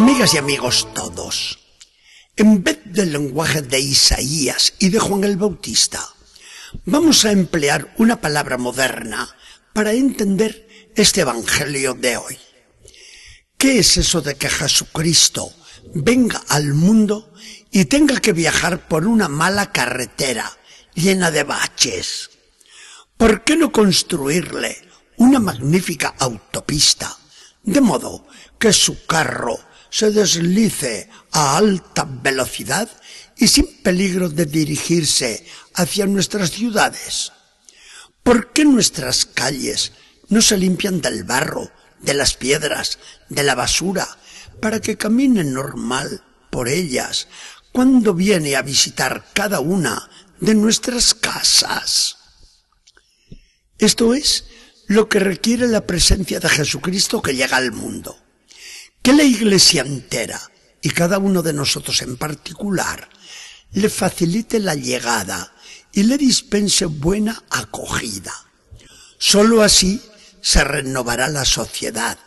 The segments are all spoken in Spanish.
Amigas y amigos todos, en vez del lenguaje de Isaías y de Juan el Bautista, vamos a emplear una palabra moderna para entender este Evangelio de hoy. ¿Qué es eso de que Jesucristo venga al mundo y tenga que viajar por una mala carretera llena de baches? ¿Por qué no construirle una magnífica autopista, de modo que su carro se deslice a alta velocidad y sin peligro de dirigirse hacia nuestras ciudades? ¿Por qué nuestras calles no se limpian del barro, de las piedras, de la basura, para que caminen normal por ellas cuando viene a visitar cada una de nuestras casas? Esto es lo que requiere la presencia de Jesucristo que llega al mundo. Que la iglesia entera, y cada uno de nosotros en particular, le facilite la llegada y le dispense buena acogida. Solo así se renovará la sociedad,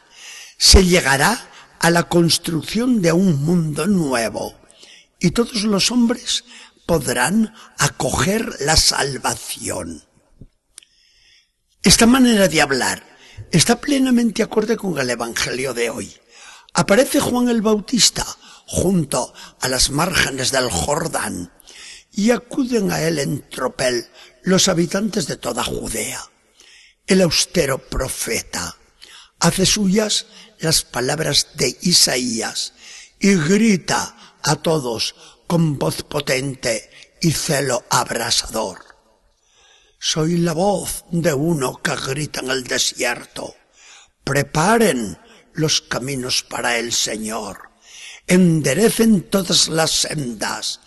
se llegará a la construcción de un mundo nuevo y todos los hombres podrán acoger la salvación. Esta manera de hablar está plenamente acorde con el Evangelio de hoy. Aparece Juan el Bautista junto a las márgenes del Jordán y acuden a él en tropel los habitantes de toda Judea. El austero profeta hace suyas las palabras de Isaías y grita a todos con voz potente y celo abrasador. Soy la voz de uno que grita en el desierto. Preparen los caminos para el Señor. Enderecen todas las sendas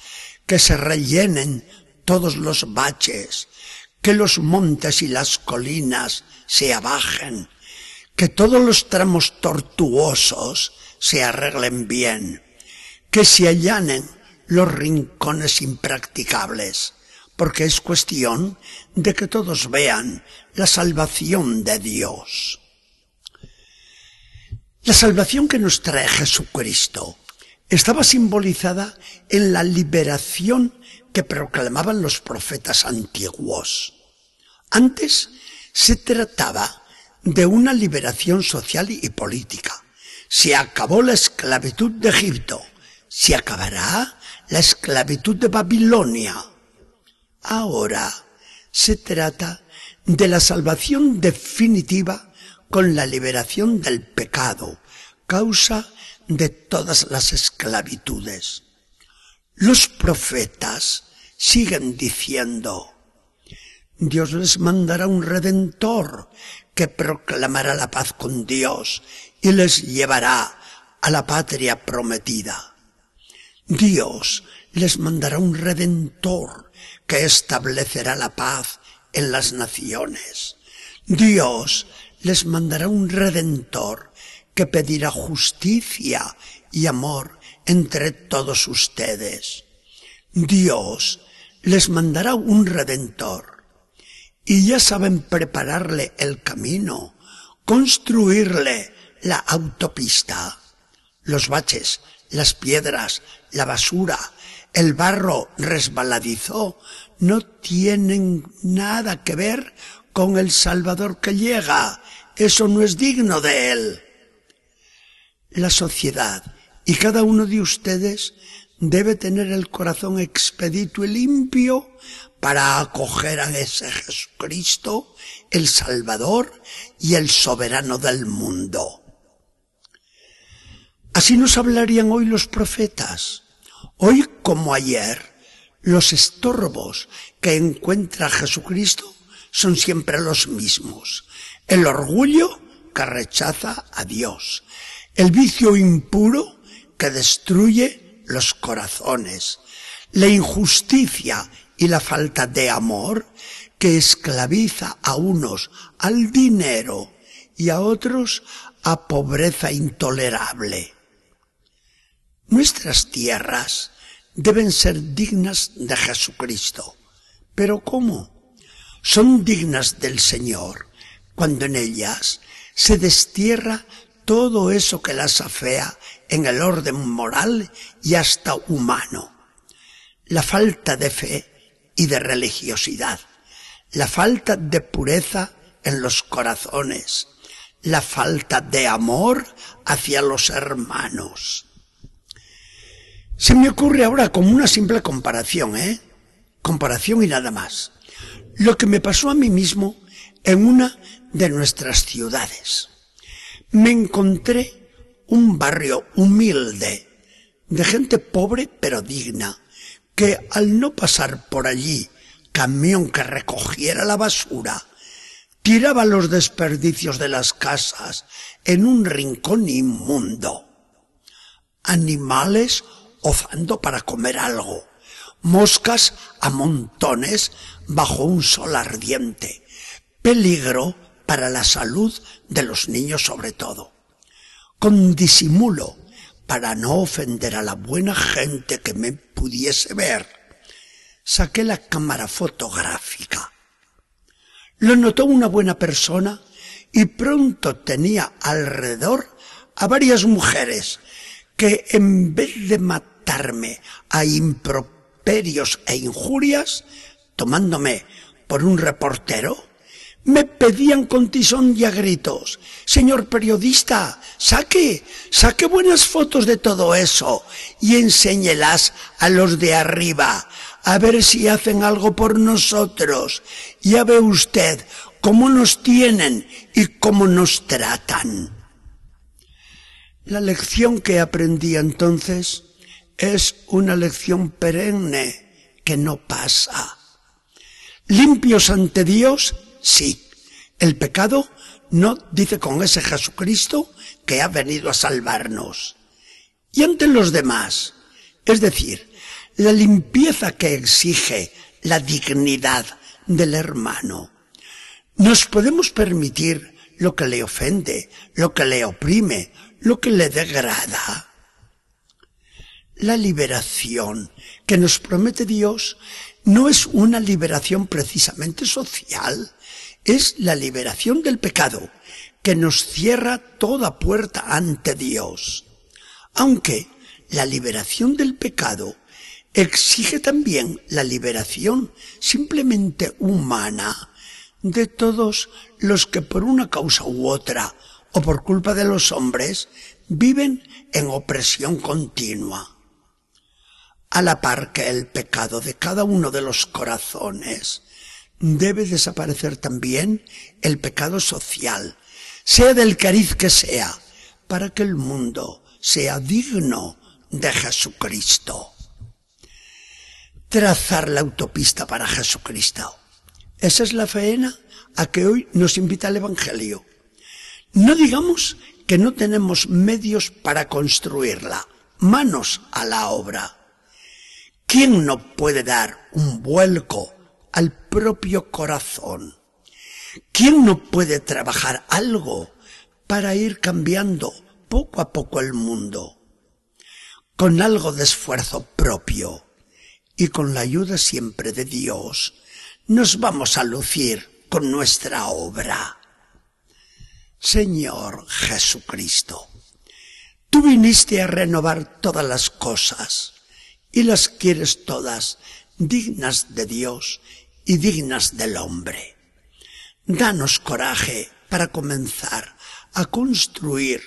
que se rellenen todos los baches, que los montes y las colinas se abajen, que todos los tramos tortuosos se arreglen bien, que se allanen los rincones impracticables, porque es cuestión de que todos vean la salvación de Dios. La salvación que nos trae Jesucristo estaba simbolizada en la liberación que proclamaban los profetas antiguos. Antes se trataba de una liberación social y política. Se acabó la esclavitud de Egipto. Se acabará la esclavitud de Babilonia. Ahora se trata de la salvación definitiva con la liberación del pecado, causa de todas las esclavitudes. Los profetas siguen diciendo, Dios les mandará un redentor que proclamará la paz con Dios y les llevará a la patria prometida. Dios les mandará un redentor que establecerá la paz en las naciones. Dios les mandará un redentor que pedirá justicia y amor entre todos ustedes. Dios les mandará un redentor y ya saben prepararle el camino, construirle la autopista, los baches, las piedras, la basura, el barro resbaladizo no tienen nada que ver con el Salvador que llega. Eso no es digno de él la sociedad y cada uno de ustedes debe tener el corazón expedito y limpio para acoger a ese Jesucristo, el Salvador y el soberano del mundo. Así nos hablarían hoy los profetas. Hoy como ayer, los estorbos que encuentra Jesucristo son siempre los mismos. El orgullo que rechaza a Dios, el vicio impuro que destruye los corazones, la injusticia y la falta de amor que esclaviza a unos al dinero y a otros a pobreza intolerable. Nuestras tierras deben ser dignas de Jesucristo. ¿Pero cómo? Son dignas del Señor cuando en ellas se destierra todo eso que las afea en el orden moral y hasta humano. La falta de fe y de religiosidad, la falta de pureza en los corazones, la falta de amor hacia los hermanos. Se me ocurre ahora como una simple comparación, ¿eh? Comparación y nada más. Lo que me pasó a mí mismo en una de nuestras ciudades. Me encontré un barrio humilde, de gente pobre pero digna, que al no pasar por allí camión que recogiera la basura, tiraba los desperdicios de las casas en un rincón inmundo. Animales ozando para comer algo, moscas a montones bajo un sol ardiente, peligro para la salud de los niños sobre todo. Con disimulo, para no ofender a la buena gente que me pudiese ver, saqué la cámara fotográfica. Lo notó una buena persona y pronto tenía alrededor a varias mujeres que en vez de matarme a improperios e injurias, tomándome por un reportero, me pedían con tisón y a gritos, señor periodista, saque, saque buenas fotos de todo eso y enséñelas a los de arriba, a ver si hacen algo por nosotros. Ya ve usted cómo nos tienen y cómo nos tratan. La lección que aprendí entonces es una lección perenne que no pasa. Limpios ante Dios, sí. El pecado no dice con ese Jesucristo que ha venido a salvarnos. Y ante los demás, es decir, la limpieza que exige la dignidad del hermano. Nos podemos permitir lo que le ofende, lo que le oprime, lo que le degrada. La liberación que nos promete Dios no es una liberación precisamente social, es la liberación del pecado que nos cierra toda puerta ante Dios. Aunque la liberación del pecado exige también la liberación simplemente humana de todos los que por una causa u otra o por culpa de los hombres viven en opresión continua. A la par que el pecado de cada uno de los corazones debe desaparecer también el pecado social, sea del cariz que sea, para que el mundo sea digno de Jesucristo trazar la autopista para Jesucristo. Esa es la faena a que hoy nos invita el Evangelio. No digamos que no tenemos medios para construirla, manos a la obra. ¿Quién no puede dar un vuelco al propio corazón? ¿Quién no puede trabajar algo para ir cambiando poco a poco el mundo? Con algo de esfuerzo propio y con la ayuda siempre de Dios, nos vamos a lucir con nuestra obra. Señor Jesucristo, tú viniste a renovar todas las cosas y las quieres todas dignas de Dios y dignas del hombre. Danos coraje para comenzar a construir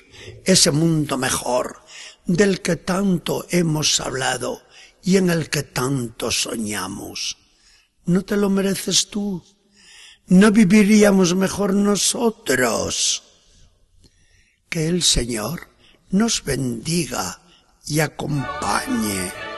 ese mundo mejor del que tanto hemos hablado y en el que tanto soñamos. ¿No te lo mereces tú? ¿No viviríamos mejor nosotros? Que el Señor nos bendiga y acompañe.